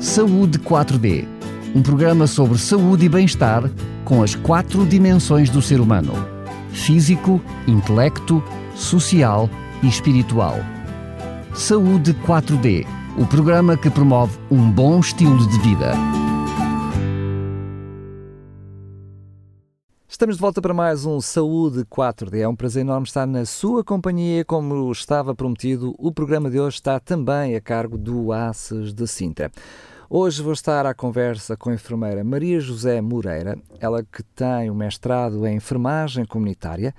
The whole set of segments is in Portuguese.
Saúde 4D, um programa sobre saúde e bem-estar com as quatro dimensões do ser humano: físico, intelecto, social e espiritual. Saúde 4D, o programa que promove um bom estilo de vida. Estamos de volta para mais um Saúde 4D. É um prazer enorme estar na sua companhia. Como estava prometido, o programa de hoje está também a cargo do ACES de Sintra. Hoje vou estar à conversa com a enfermeira Maria José Moreira, ela que tem o mestrado em enfermagem comunitária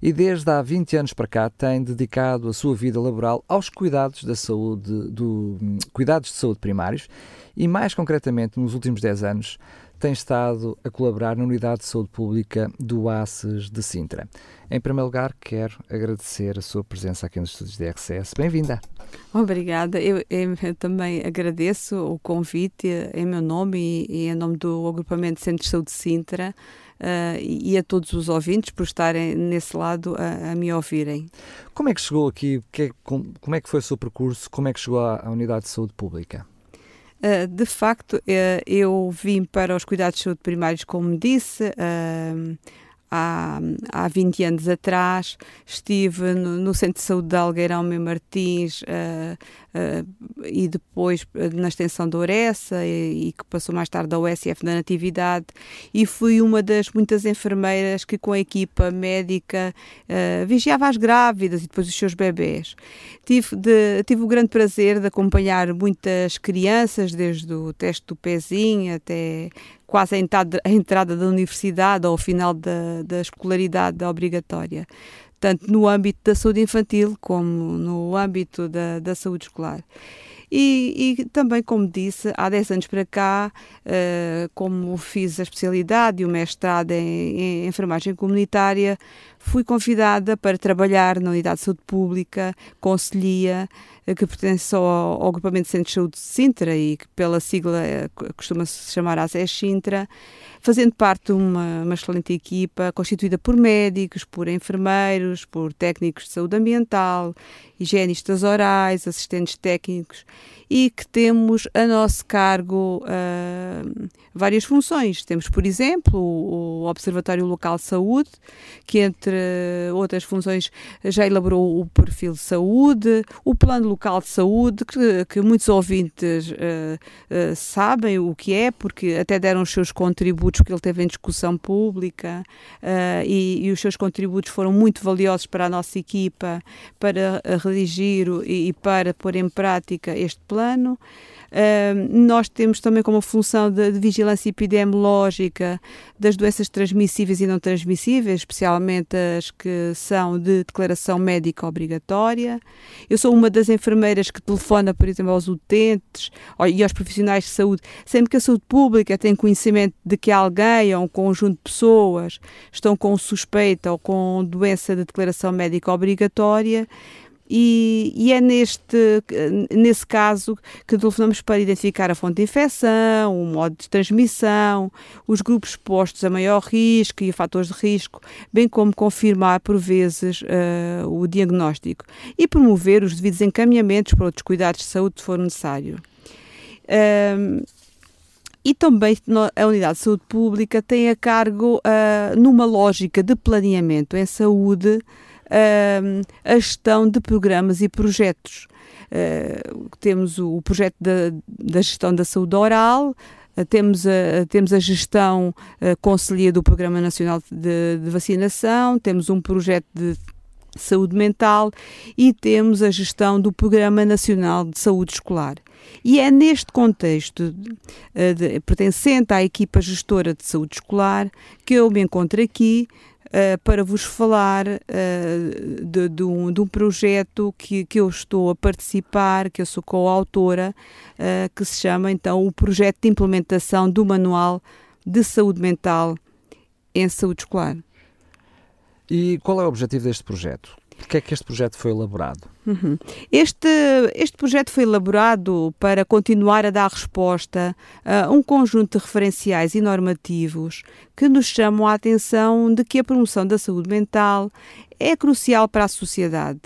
e desde há 20 anos para cá tem dedicado a sua vida laboral aos cuidados da saúde, do, cuidados de saúde primários e mais concretamente nos últimos 10 anos tem estado a colaborar na Unidade de Saúde Pública do ACES de Sintra. Em primeiro lugar, quero agradecer a sua presença aqui nos estúdios da RCS. Bem-vinda. Obrigada. Eu, eu, também agradeço o convite em meu nome e, e em nome do Agrupamento de Centros de Saúde de Sintra. Uh, e a todos os ouvintes por estarem nesse lado a, a me ouvirem. Como é que chegou aqui? Que, como, como, é que foi o seu percurso? Como é que chegou à, à Unidade de Saúde Pública? Uh, de facto, uh, eu vim para os cuidados de saúde primários, como disse, uh, há, há 20 anos atrás. Estive no, no Centro de Saúde de Algueirão Meu Martins uh, e depois eh, na extensão da Oressa e, e, que passou mais tarde da USF da Natividade e fui uma das muitas enfermeiras que com a equipa médica uh, vigiava as grávidas e depois os seus bebés. Tive, de, tive o grande prazer de acompanhar muitas crianças, desde o teste do pezinho até quase a entrada, a entrada da universidade ou ao final da, da escolaridade obrigatória tanto no âmbito da saúde infantil como no âmbito da, da saúde escolar. E, e, também, como disse, há 10 anos para cá, uh, como fiz a especialidade e o mestrado em, em, enfermagem comunitária, fui convidada para trabalhar na Unidade de Saúde Pública, Conselhia, uh, que pertence ao, ao Agrupamento de Centros de Saúde de Sintra e que pela sigla uh, costuma-se chamar ASES Sintra, fazendo parte de uma, uma excelente equipa constituída por médicos, por enfermeiros, por técnicos de saúde ambiental, higienistas orais, assistentes técnicos e que temos a nosso cargo uh, várias funções. Temos, por exemplo, o, Observatório Local de Saúde, que entre outras funções já elaborou o perfil de saúde, o Plano Local de Saúde, que, que muitos ouvintes uh, uh, sabem o que é, porque até deram os seus contributos que ele teve em discussão pública e, e, os seus contributos foram muito valiosos para a nossa equipa, para redigir e, e para pôr em prática este plano plano. Uh, nós temos também como função de, de, vigilância epidemiológica das doenças transmissíveis e não transmissíveis, especialmente as que são de declaração médica obrigatória. Eu sou uma das enfermeiras que telefona, por exemplo, aos utentes e aos profissionais de saúde, sempre que a saúde pública tem conhecimento de que alguém ou um conjunto de pessoas estão com suspeita ou com doença de declaração médica obrigatória e, e, é neste, nesse caso que telefonamos para identificar a fonte de infecção, o modo de transmissão, os grupos expostos a maior risco e fatores de risco, bem como confirmar por vezes uh, o diagnóstico e promover os devidos encaminhamentos para outros cuidados de saúde se for necessário. Um, e também a Unidade de Saúde Pública tem a cargo, uh, numa lógica de planeamento em saúde, a gestão de programas e projetos. Uh, temos o, projeto da, da, gestão da saúde oral, uh, temos, a, temos a gestão uh, conselhia do Programa Nacional de, de Vacinação, temos um projeto de saúde mental e temos a gestão do Programa Nacional de Saúde Escolar. E é neste contexto, de, de, pertencente à equipa gestora de saúde escolar, que eu me encontro aqui uh, para vos falar uh, de, de, um, de, um, projeto que, que eu estou a participar, que eu sou coautora, uh, que se chama então o Projeto de Implementação do Manual de Saúde Mental em Saúde Escolar. E qual é o objetivo deste projeto? Porquê é que este projeto foi elaborado? Uhum. Este, este projeto foi elaborado para continuar a dar resposta a um conjunto de referenciais e normativos que nos chamam a atenção de que a promoção da saúde mental é crucial para a sociedade,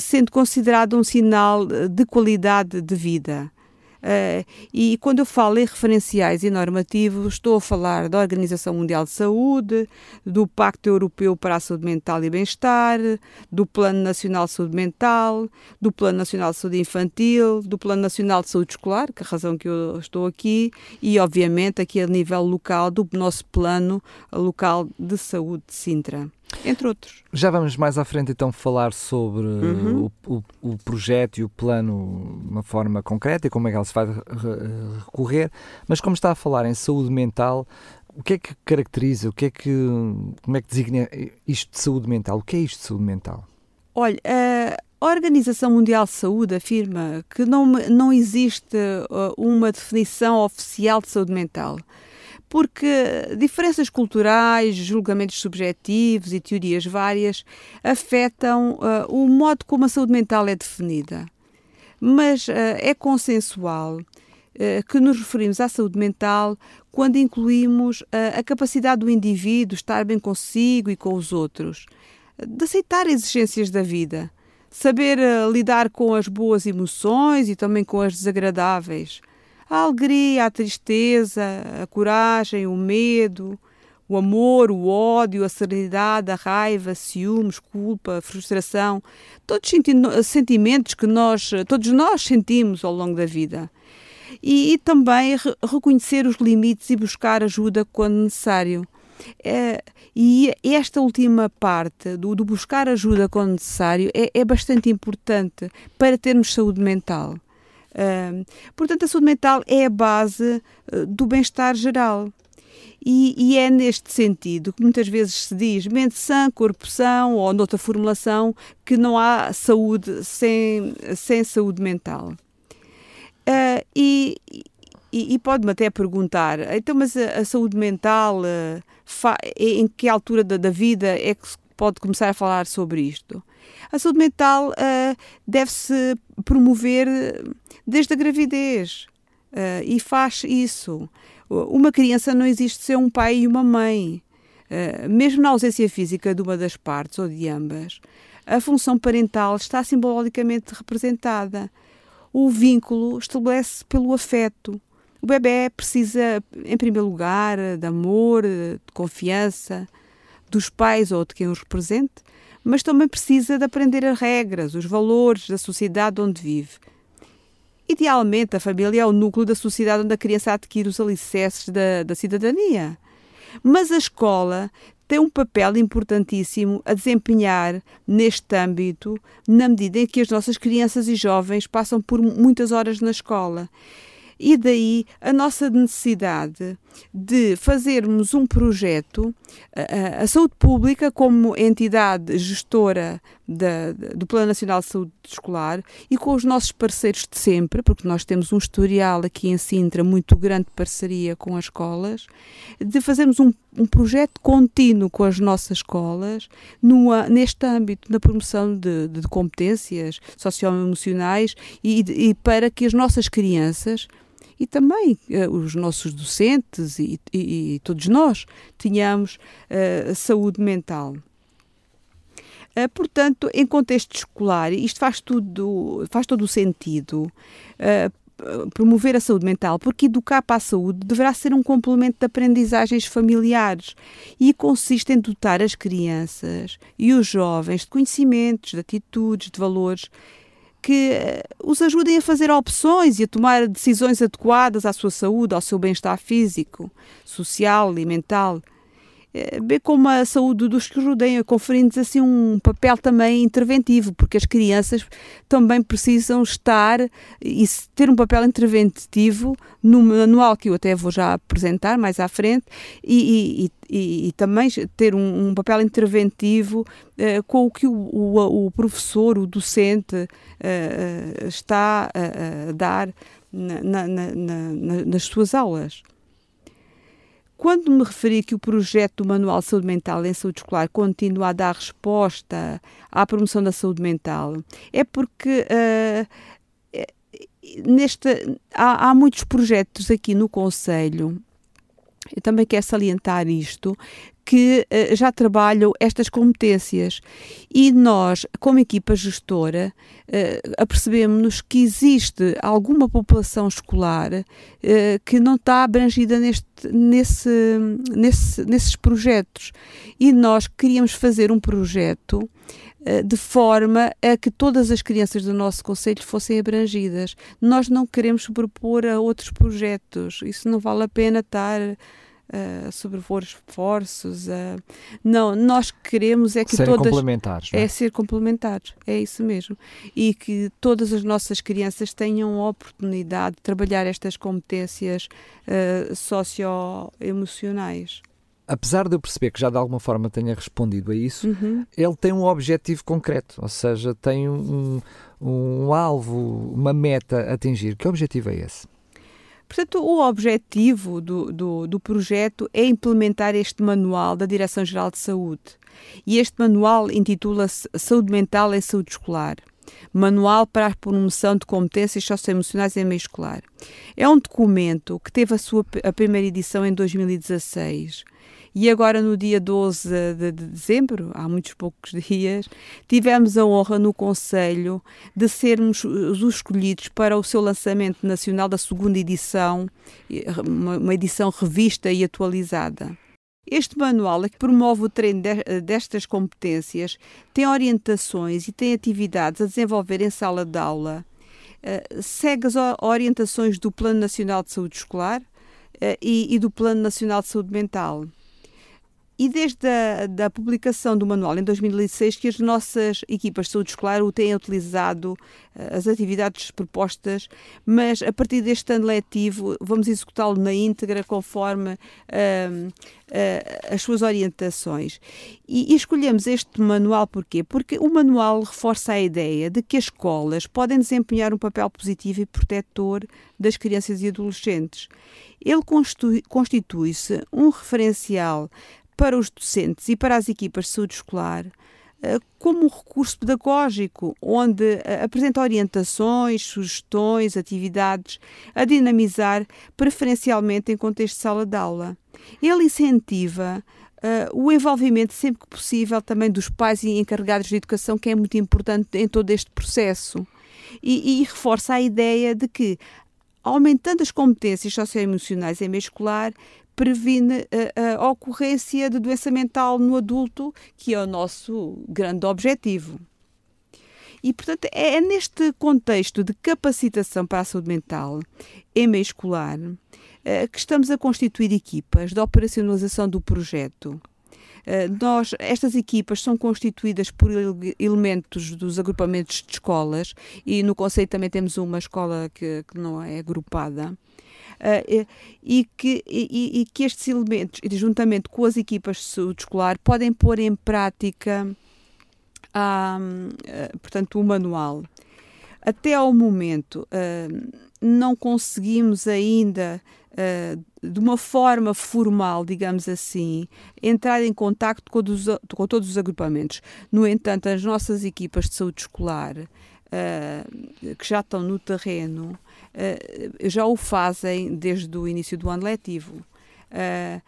sendo considerado um sinal de qualidade de vida. Uh, e quando eu falo em referenciais e normativos, estou a falar da Organização Mundial de Saúde, do Pacto Europeu para a Saúde Mental e Bem-Estar, do Plano Nacional de Saúde Mental, do Plano Nacional de Saúde Infantil, do Plano Nacional de Saúde Escolar, que é a razão que eu estou aqui, e obviamente aqui a nível local do nosso Plano Local de Saúde de Sintra entre outros. Já vamos mais à frente então falar sobre uhum. o, o, o, projeto e o plano de uma forma concreta e como é que ela se vai recorrer, mas como está a falar em saúde mental, o que é que caracteriza, o que é que, como é que designa isto de saúde mental? O que é isto de saúde mental? Olha, a Organização Mundial de Saúde afirma que não, não existe uh, uma definição oficial de saúde mental porque diferenças culturais, julgamentos subjetivos e teorias várias afetam uh, o modo como a saúde mental é definida. Mas uh, é consensual uh, que nos referimos à saúde mental quando incluímos a capacidade do indivíduo estar bem consigo e com os outros, de aceitar exigências da vida, saber lidar com as boas emoções e também com as desagradáveis a alegria, a tristeza, a coragem, o medo, o amor, o ódio, a serenidade, a raiva, ciúmes, culpa, frustração, todos sentimentos que nós, todos nós sentimos ao longo da vida. E, e também re reconhecer os limites e buscar ajuda quando necessário. É, e esta última parte do, do buscar ajuda quando necessário é, é bastante importante para termos saúde mental. Portanto, a saúde mental é a base uh, do bem-estar geral. E, e, é neste sentido que muitas vezes se diz mente sã, corpo são, ou noutra formulação, que não há saúde sem, sem saúde mental. Uh, e, e, e pode-me até perguntar, então, mas a, a saúde mental, em que altura da, da vida é que pode começar a falar sobre isto? A saúde mental uh, deve-se promover desde a gravidez uh, e faz isso. Uma criança não existe sem um pai e uma mãe. Uh, mesmo na ausência física de uma das partes ou de ambas, a função parental está simbolicamente representada. O vínculo estabelece pelo afeto. O bebê precisa, em primeiro lugar, de amor, de confiança, dos pais ou de quem os represente, mas também precisa de aprender as regras, os valores da sociedade onde vive. Idealmente, a família é o núcleo da sociedade onde a criança adquire os alicerces da, da cidadania. Mas a escola tem um papel importantíssimo a desempenhar neste âmbito, na medida em que as nossas crianças e jovens passam por muitas horas na escola e daí a nossa necessidade de fazermos um projeto, a, a saúde pública como entidade gestora da, do Plano Nacional de Saúde Escolar e com os nossos parceiros de sempre, porque nós temos um historial aqui em Sintra muito grande de parceria com as escolas, de fazermos um, um projeto contínuo com as nossas escolas neste âmbito, na promoção de, de competências socioemocionais e, e para que as nossas crianças e também uh, os nossos docentes e, e, e, todos nós tenhamos uh, saúde mental. Uh, portanto, em contexto escolar, isto faz, tudo, faz todo o sentido promover a saúde mental, porque educar para a saúde deverá ser um complemento de aprendizagens familiares e consiste em dotar as crianças e os jovens de conhecimentos, de atitudes, de valores que eh, os ajudem a fazer opções e a tomar decisões adequadas à sua saúde, ao seu bem-estar físico, social e mental. Eh, bem como a saúde dos que rodeiam, conferindo-lhes assim um papel também interventivo, porque as crianças também precisam estar e ter um papel interventivo no manual que eu até vou já apresentar mais à frente e, e, e, e também ter um, um papel interventivo uh, com o que o, o, o professor, o docente uh, está a, a dar na, na, na, nas suas aulas. Quando me referi que o projeto do Manual de Saúde Mental em Saúde Escolar continua a dar resposta à promoção da saúde mental, é porque uh, neste, há, há muitos projetos aqui no Conselho. Eu também quero salientar isto, que uh, já trabalham estas competências. E nós, como equipa gestora, uh, apercebemos-nos que existe alguma população escolar uh, que não está abrangida neste, nesse, nesse, nesses projetos. E nós queríamos fazer um projeto de forma a que todas as crianças do nosso Conselho fossem abrangidas. Nós não queremos propor a outros projetos, isso não vale a pena estar uh, sobrepor esforços. Não, nós queremos é que Serem todas. complementares. É? é ser complementares, é isso mesmo. E que todas as nossas crianças tenham a oportunidade de trabalhar estas competências uh, socioemocionais apesar de eu perceber que já de alguma forma tenha respondido a isso, uhum. ele tem um objetivo concreto, ou seja, tem um, um alvo, uma meta a atingir. Que objetivo é esse? Portanto, o objetivo do, do, do projeto é implementar este manual da Direção-Geral de Saúde. E este manual intitula-se Saúde Mental em Saúde Escolar. Manual para a Promoção de Competências Socioemocionais em Meio Escolar. É um documento que teve a sua a primeira edição em 2016 e agora, no dia 12 de dezembro, há muitos poucos dias, tivemos a honra no Conselho de sermos os escolhidos para o seu lançamento nacional da segunda edição, uma edição revista e atualizada. Este manual é que promove o treino destas competências, tem orientações e tem atividades a desenvolver em sala de aula, eh, segue as orientações do Plano Nacional de Saúde Escolar eh, e do Plano Nacional de Saúde Mental. E desde a da publicação do manual em 2006 que as nossas equipas de saúde escolar o têm utilizado eh, as atividades propostas, mas a partir deste ano letivo vamos executá-lo na íntegra conforme uh, uh, as suas orientações. E, e, escolhemos este manual porquê? Porque o manual reforça a ideia de que as escolas podem desempenhar um papel positivo e protetor das crianças e adolescentes. Ele constitui-se um referencial para os docentes e para as equipas de saúde escolar eh, como um recurso pedagógico, onde eh, apresenta orientações, sugestões, atividades a dinamizar preferencialmente em contexto de sala de aula. Ele incentiva Uh, o envolvimento sempre que possível também dos pais e encarregados de educação, que é muito importante em todo este processo. E, e reforça a ideia de que, aumentando as competências socioemocionais em meio escolar, previne a, a ocorrência de doença mental no adulto, que é o nosso grande objetivo. E, portanto, é, é neste contexto de capacitação para a saúde mental em meio escolar é, que estamos a constituir equipas de operacionalização do projeto. É, nós, estas equipas são constituídas por elementos dos agrupamentos de escolas e no Conselho também temos uma escola que, que não é agrupada e, que, e, e, que estes elementos, juntamente com as equipas de saúde escolar, podem pôr em prática uh, portanto, o manual. Até ao momento, uh, não conseguimos ainda de uma forma formal, digamos assim, entrar em contacto com, com, todos os agrupamentos. No entanto, as nossas equipas de saúde escolar, uh, que já estão no terreno, uh, já o fazem desde o início do ano letivo. Uh,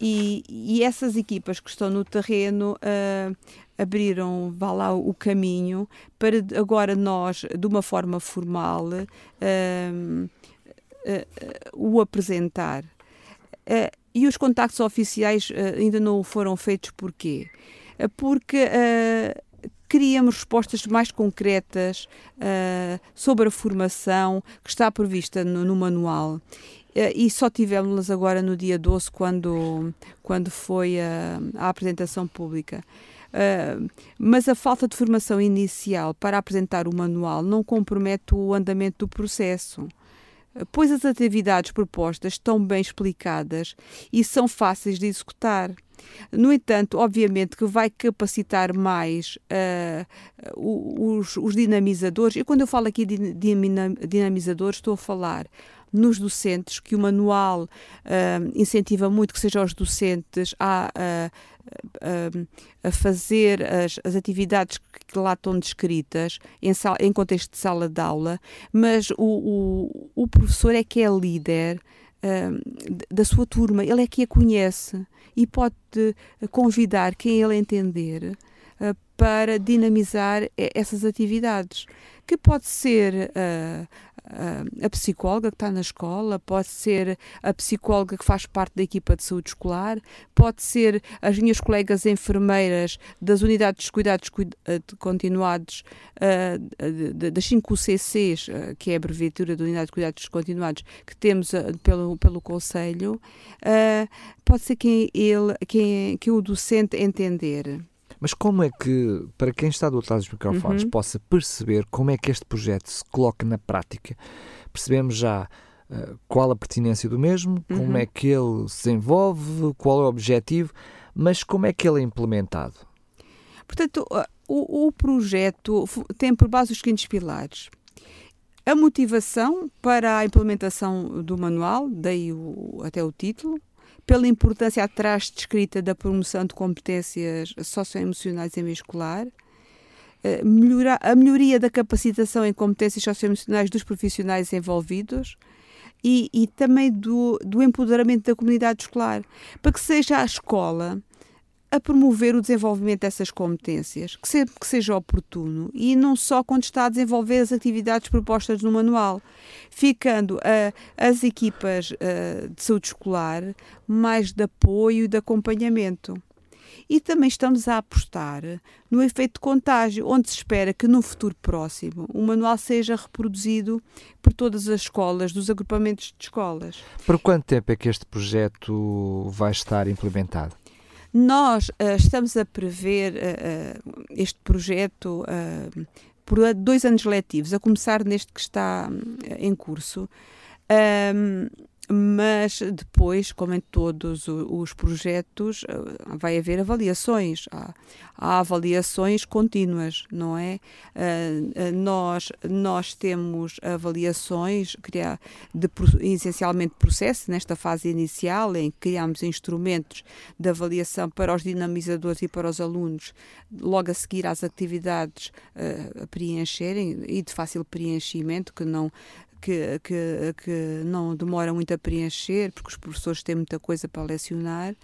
e, e, essas equipas que estão no terreno uh, abriram, vá lá, o caminho para agora nós, de uma forma formal, uh, o apresentar. e os contactos oficiais ainda não foram feitos porquê? Porque queríamos respostas mais concretas uh, sobre a formação que está prevista no, no manual. Uh, e só tivemos-las agora no dia 12, quando, quando foi a, a apresentação pública. Uh, mas a falta de formação inicial para apresentar o manual não compromete o andamento do processo pois as atividades propostas estão bem explicadas e são fáceis de executar. No entanto, obviamente que vai capacitar mais uh, os, os, dinamizadores, e quando eu falo aqui de dinamizadores, estou a falar nos docentes, que o manual uh, incentiva muito que sejam os docentes a, a, a fazer as, as, atividades que lá estão descritas em, sal, em contexto de sala de aula, mas o, o, o professor é que é líder da sua turma, ele é que a conhece e pode convidar quem ele entender uh, para dinamizar essas atividades, que pode ser uh, a psicóloga que está na escola, pode ser a psicóloga que faz parte da equipa de saúde escolar, pode ser as minhas colegas enfermeiras das unidades de cuidados eh, continuados, uh, das 5 CCs, uh, que é a abreviatura da unidade de cuidados continuados, que temos pelo, pelo Conselho, pode ser quem ele, quem, quem o docente entender. Mas como é que, para quem está do outro lado dos microfones, uhum. possa perceber como é que este projeto se coloca na prática? Percebemos já uh, qual a pertinência do mesmo, uhum. como é que ele se desenvolve, qual é o objetivo, mas como é que ele é implementado? Portanto, o, o projeto tem por base os seguintes pilares. A motivação para a implementação do manual, daí o, até o título, pela importância atrás descrita da promoção de competências socioemocionais em meio escolar, a melhoria da capacitação em competências socioemocionais dos profissionais envolvidos e, e também do, do empoderamento da comunidade escolar, para que seja a escola a promover o desenvolvimento dessas competências, que sempre que seja oportuno, e não só quando está a desenvolver as atividades propostas no manual, ficando uh, as equipas uh, de saúde escolar mais de apoio e de acompanhamento. E também estamos a apostar no efeito de contágio, onde se espera que no futuro próximo o manual seja reproduzido por todas as escolas, dos agrupamentos de escolas. Por quanto tempo é que este projeto vai estar implementado? Nós uh, estamos a prever uh, uh, este projeto por dois anos letivos, a começar neste que está em curso. Mas depois, como em todos os projetos, eh, vai haver avaliações. Há, há avaliações contínuas, não é? Uh, nós, nós temos avaliações de, essencialmente processo, nesta fase inicial, em que criamos instrumentos de avaliação para os dinamizadores e para os alunos, logo a seguir às atividades a preencherem e de fácil preenchimento, que não que, que, que não demora muito a preencher, porque os professores têm muita coisa para lecionar,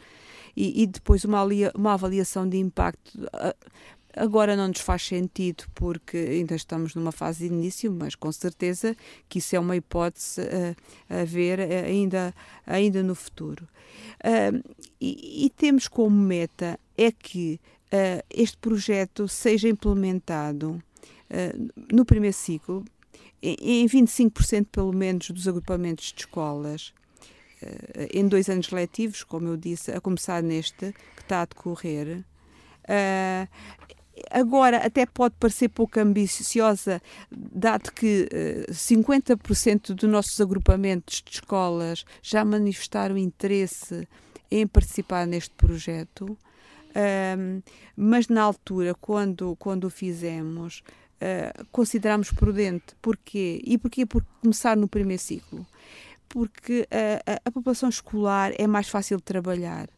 e, e depois uma, uma avaliação de impacto. Agora não nos faz sentido porque ainda estamos numa fase de início, mas com certeza que isso é uma hipótese a, a ver ainda, ainda no futuro. Uh, e, e, temos como meta é que uh, este projeto seja implementado uh, no primeiro ciclo, em 25% pelo menos dos agrupamentos de escolas, eh, em dois anos letivos, como eu disse, a começar neste que está a decorrer. Uh, agora, até pode parecer pouco ambiciosa, dado que uh, 50% dos nossos agrupamentos de escolas já manifestaram interesse em participar neste projeto. Mas na altura, quando, quando o fizemos, uh, consideramos prudente. Porquê? E porquê? Por começar no primeiro ciclo. Porque uh, a, a, população escolar é mais fácil de trabalhar.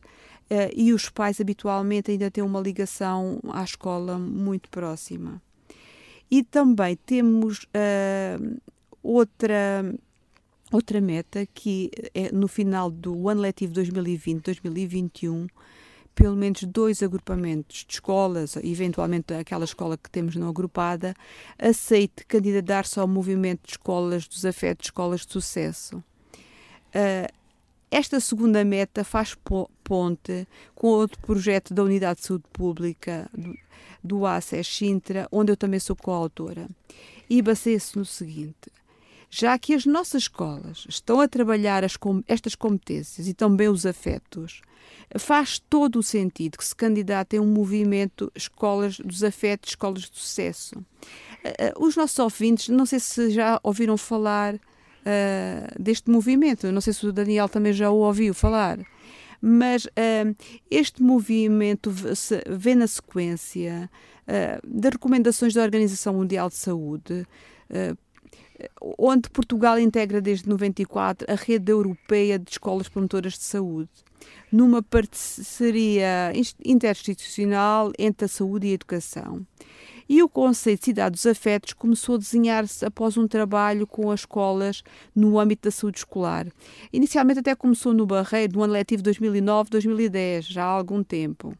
Uh, e os pais habitualmente ainda têm uma ligação à escola muito próxima. E também temos outra outra meta que é no final do ano letivo 2020-2021 pelo menos dois agrupamentos de escolas, eventualmente aquela escola que temos não agrupada, aceite candidatar-se ao movimento de escolas dos afetos, escolas de sucesso. Uh, esta segunda meta faz ponte com outro projeto da Unidade de Saúde Pública do, do ACES Sintra, onde eu também sou coautora. E baseia-se no seguinte: já que as nossas escolas estão a trabalhar as, estas competências e também os afetos, faz todo o sentido que se candidatem a um movimento Escolas dos Afetos, Escolas de Sucesso. Eh, os nossos ouvintes, não sei se já ouviram falar uh, deste movimento, não sei se o Daniel também já o ouviu falar, mas uh, este movimento vê na sequência uh, das recomendações da Organização Mundial de Saúde onde Portugal integra desde 94 a rede europeia de escolas promotoras de saúde, numa parceria interinstitucional entre a saúde e a educação. E o conceito de cidade dos afetos começou a desenhar-se após um trabalho com as escolas no âmbito da saúde escolar. Inicialmente até começou no Barreiro, no ano letivo 2009-2010, já há algum tempo.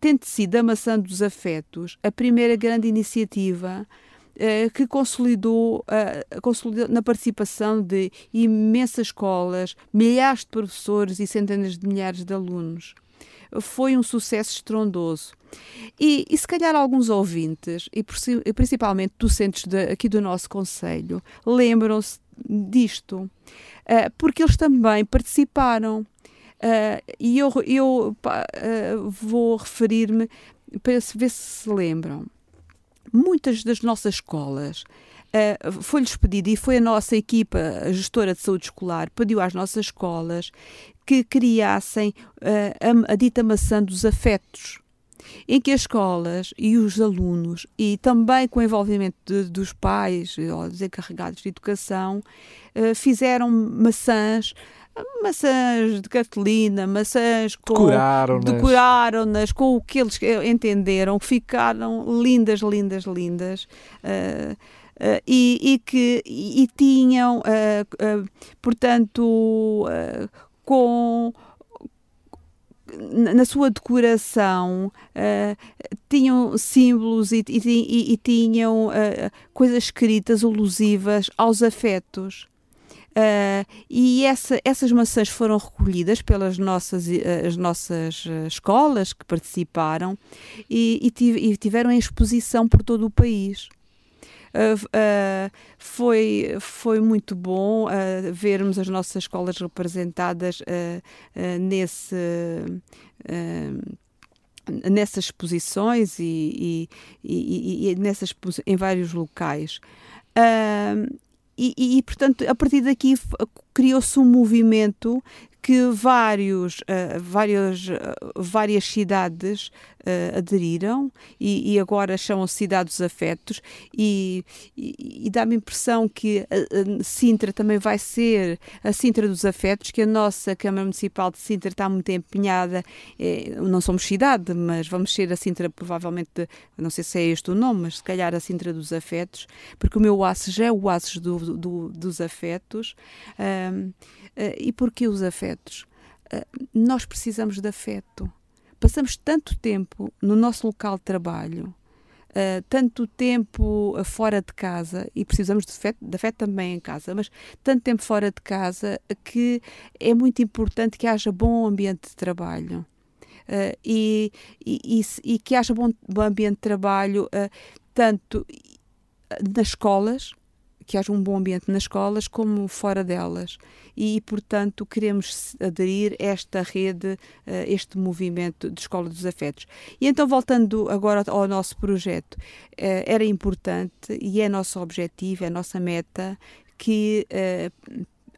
Tendo sido a Maçã dos Afetos a primeira grande iniciativa eh, que consolidou, uh, consolidou na participação de imensas escolas, milhares de professores e centenas de milhares de alunos. Foi um sucesso estrondoso. E, e se calhar alguns ouvintes, e, principalmente docentes de, aqui do nosso Conselho, lembram-se disto, uh, porque eles também participaram. Uh, e eu, eu uh, vou referir-me para ver se se lembram muitas das nossas escolas Uh, foi-lhes pedido, e foi a nossa equipa, a gestora de saúde escolar, pediu às nossas escolas que criassem uh, a, a dita maçã dos afetos, em que as escolas e os alunos, e também com o envolvimento de, dos pais ou dos encarregados de educação, uh, fizeram maçãs maçãs de cartolina, maçãs com decoraram-nas decoraram com o que eles entenderam, ficaram lindas, lindas, lindas. Uh, uh, e, e, que e, e tinham, uh, portanto, com na sua decoração tinham símbolos e, e, e tinham coisas escritas alusivas aos afetos. Uh, e essa, essas maçãs foram recolhidas pelas nossas, as nossas eh, escolas que participaram e, e, tiveram em exposição por todo o país. Uh, uh, foi, foi muito bom uh, vermos as nossas escolas representadas nesse, nessas exposições e, e, e, e nessas, em vários locais. E, e, portanto, a partir daqui criou-se um movimento que vários, uh, uh, várias cidades uh, aderiram e, e agora chamam-se Cidade dos Afetos e, e, e dá-me a impressão que a, a Sintra também vai ser a Sintra dos Afetos, que a nossa Câmara Municipal de Sintra está muito empenhada, não somos cidade, mas vamos ser a Sintra provavelmente, não sei se é este o nome, mas se calhar a Sintra dos Afetos, porque o meu já é o oásis do, do, dos afetos. Um, e porquê os afetos? Uh, nós precisamos de afeto. Passamos tanto tempo no nosso local de trabalho, uh, tanto tempo fora de casa, e precisamos de afeto, de afeto também em casa, mas tanto tempo fora de casa que é muito importante que haja bom ambiente de trabalho. Uh, e, e, e, e, que haja bom, bom ambiente de trabalho, uh, tanto nas escolas, que haja um bom ambiente nas escolas como fora delas. E, portanto, queremos aderir a esta rede, a este movimento de Escola dos Afetos. E então, voltando agora ao nosso projeto, eh, era importante e é nosso objetivo, é nossa meta que eh,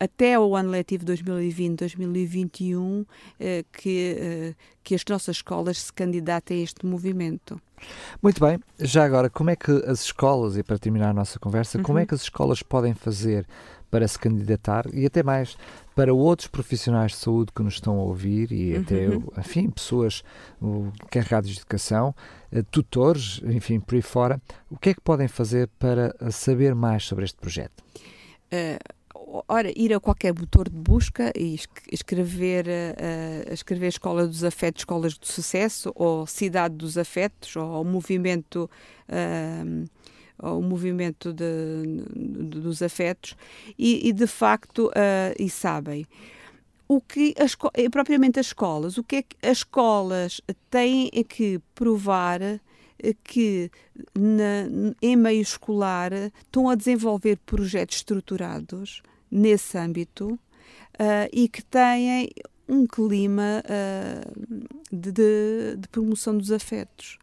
até o ano letivo 2020-2021 eh, que, eh, que as nossas escolas se candidatem a este movimento. Muito bem, já agora, como é que as escolas, e para terminar a nossa conversa, uhum. como é uhum. que as escolas podem fazer para se candidatar e até mais para outros profissionais de saúde que nos estão a ouvir e uhum. até, enfim, pessoas encarregadas de educação, eh, tutores, enfim, por aí fora, o que é que podem fazer para saber mais sobre este projeto? Uh ora, ir a qualquer motor de busca e escrever, uh, escrever Escola dos Afetos, Escolas do Sucesso, ou Cidade dos Afetos, ou movimento. Uh, o movimento de, de, dos afetos e, e de facto uh, e sabem o que as, propriamente as escolas o que é que as escolas têm que provar que na, em meio escolar estão a desenvolver projetos estruturados nesse âmbito uh, e que têm um clima uh, de, de, de, promoção dos afetos.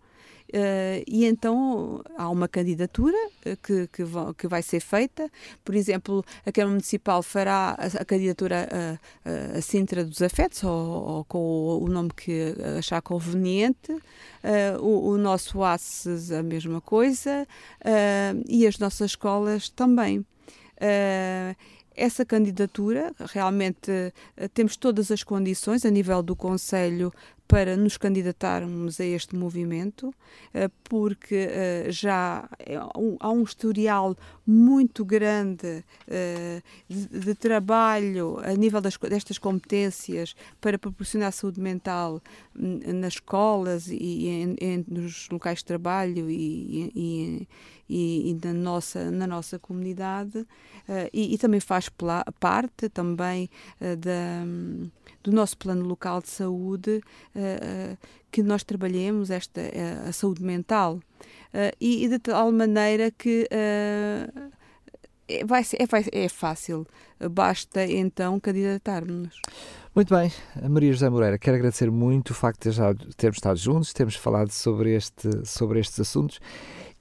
Uh, e então há uma candidatura que, que, que, vai ser feita. Por exemplo, a Câmara Municipal fará a, a candidatura a, a, a, Sintra dos Afetos, ou, ou com o, nome que achar conveniente. Uh, o, o, nosso ACES, a mesma coisa. Uh, e as nossas escolas também. Essa candidatura, realmente eh, temos todas as condições a nível do Conselho para nos candidatarmos a este movimento, uh, porque uh, já há um historial muito grande de, de, trabalho a nível destas competências para proporcionar saúde mental nas escolas e nos locais de trabalho e, e, e na, nossa, na nossa comunidade e, e, também faz parte também da do nosso plano local de saúde uh, que nós trabalhemos esta a saúde mental e, e, de tal maneira que é, vai é, é fácil, basta então candidatarmos-nos. Muito bem, Maria José Moreira, quero agradecer muito o facto de já termos estado juntos, termos falado sobre, este, sobre estes assuntos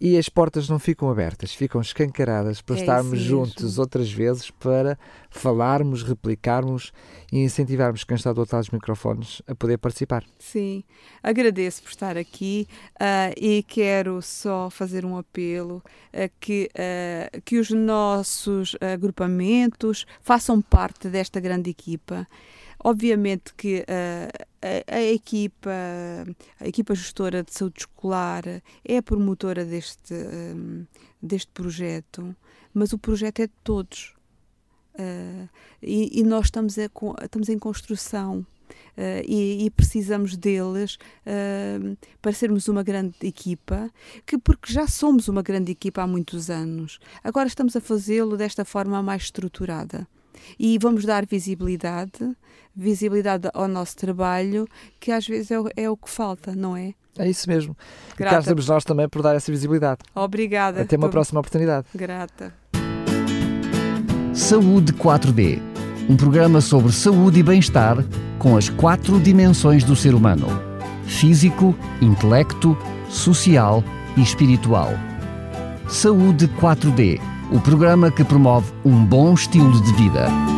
e as portas não ficam abertas, ficam escancaradas para é estarmos juntos outras vezes para falarmos, replicarmos e incentivarmos quem está do outro lado dos microfones a poder participar. Sim, agradeço por estar aqui uh, e quero só fazer um apelo a que, uh, que os nossos agrupamentos façam parte desta grande equipa. Obviamente que uh, a, a, equipa, a equipa gestora de saúde escolar é a promotora deste, um, deste projeto, mas o projeto é de todos. Uh, e, e, nós estamos, a, estamos em construção uh, e, e, precisamos deles uh, para sermos uma grande equipa, que porque já somos uma grande equipa há muitos anos, agora estamos a fazê-lo desta forma mais estruturada e vamos dar visibilidade, visibilidade ao nosso trabalho, que às vezes é o, é o que falta, não é? É isso mesmo. Grata. E cá estamos nós também por dar essa visibilidade. Obrigada. Até uma próxima oportunidade. Grata. Saúde 4D um programa sobre saúde e bem-estar com as quatro dimensões do ser humano: físico, intelecto, social e espiritual. Saúde 4D o programa que promove um bom estilo de vida.